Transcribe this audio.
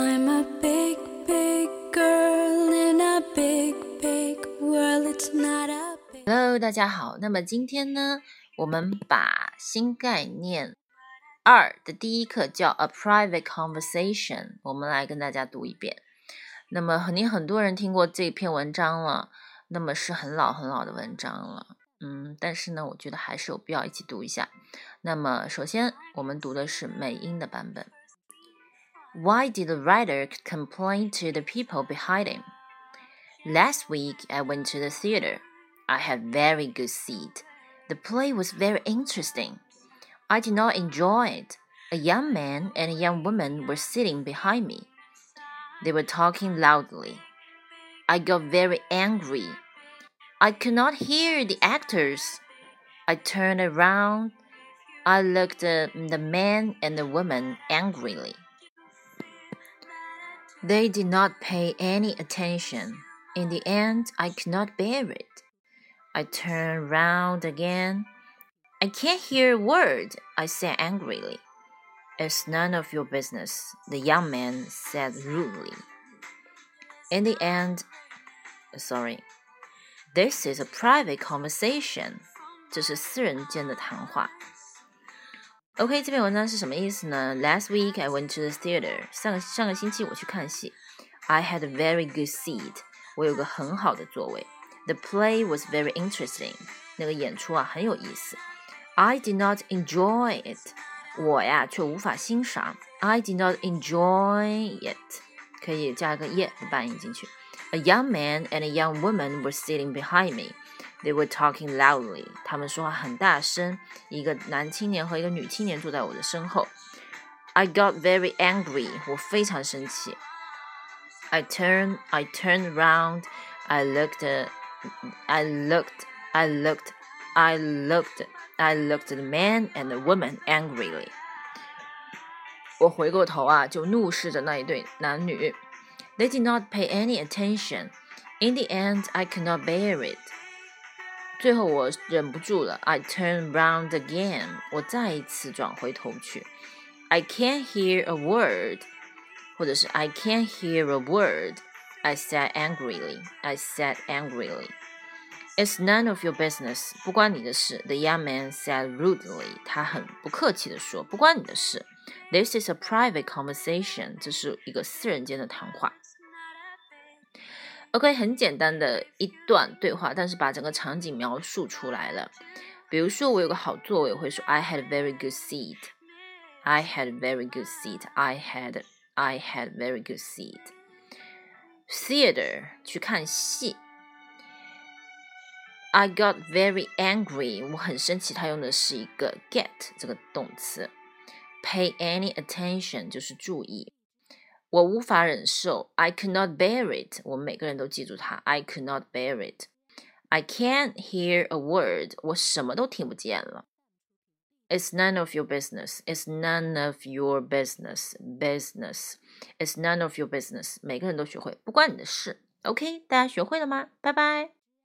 I'm a big, big girl in a big, big world. It's not a big. Hello，大家好。那么今天呢，我们把新概念二的第一课叫 A Private Conversation，我们来跟大家读一遍。那么肯定很多人听过这篇文章了，那么是很老很老的文章了。嗯，但是呢，我觉得还是有必要一起读一下。那么，首先我们读的是美音的版本。Why did the writer complain to the people behind him? Last week I went to the theater. I had very good seat. The play was very interesting. I did not enjoy it. A young man and a young woman were sitting behind me. They were talking loudly. I got very angry I could not hear the actors. I turned around. I looked at the man and the woman angrily. They did not pay any attention. In the end, I could not bear it. I turned round again. I can't hear a word, I said angrily. It's none of your business, the young man said rudely. In the end, sorry, this is a private conversation. 这是私人间的谈话。 OK，这篇文章是什么意思呢？Last week I went to the theater. 上个上个星期我去看戏。I had a very good seat. 我有个很好的座位。The play was very interesting. 那个演出啊很有意思。I did not enjoy it. 我呀却无法欣赏。I did not enjoy it. 可以加个 yet 的半音进去。a young man and a young woman were sitting behind me. They were talking loudly. 他们说话很大声。一个男青年和一个女青年坐在我的身后。I got very angry. 我非常生气。I turned, I turned round. I looked, I looked, I looked, I looked, I looked at the man and the woman angrily. 我回过头啊，就怒视着那一对男女。they did not pay any attention. In the end, I could not bear it. 最后我忍不住了，I turned round again. 我再一次转回头去。I can't hear a word，或者是 I can't hear a word. I said angrily. I said angrily. It's none of your business. 不关你的事。The young man said rudely. 他很不客气地说，不关你的事。This is a private conversation. 这是一个私人间的谈话。 OK，很简单的一段对话，但是把整个场景描述出来了。比如说，我有个好座位，我会说 I had a very good seat. I had a very good seat. I had I had a very good seat. Theater 去看戏。I got very angry，我很生气。它用的是一个 get 这个动词。Pay any attention 就是注意。我无法忍受，I cannot bear it。我们每个人都记住它，I cannot bear it。I can't hear a word。我什么都听不见了。It's none of your business. It's none of your business. Business. It's none of your business. 每个人都学会，不关你的事。OK，大家学会了吗？拜拜。